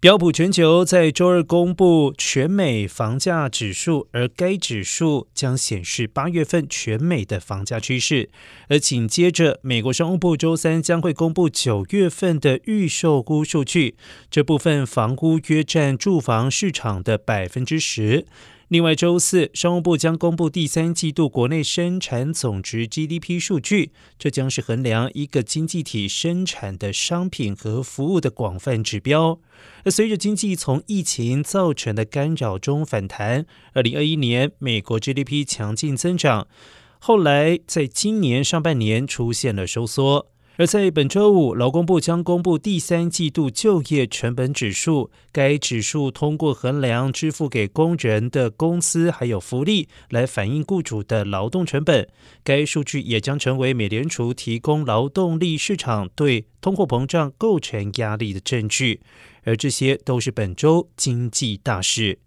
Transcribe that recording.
标普全球在周二公布全美房价指数，而该指数将显示八月份全美的房价趋势。而紧接着，美国商务部周三将会公布九月份的预售屋数据，这部分房屋约占住房市场的百分之十。另外，周四商务部将公布第三季度国内生产总值 GDP 数据，这将是衡量一个经济体生产的商品和服务的广泛指标。而随着经济从疫情造成的干扰中反弹，二零二一年美国 GDP 强劲增长，后来在今年上半年出现了收缩。而在本周五，劳工部将公布第三季度就业成本指数。该指数通过衡量支付给工人的工资还有福利，来反映雇主的劳动成本。该数据也将成为美联储提供劳动力市场对通货膨胀构成压力的证据。而这些都是本周经济大事。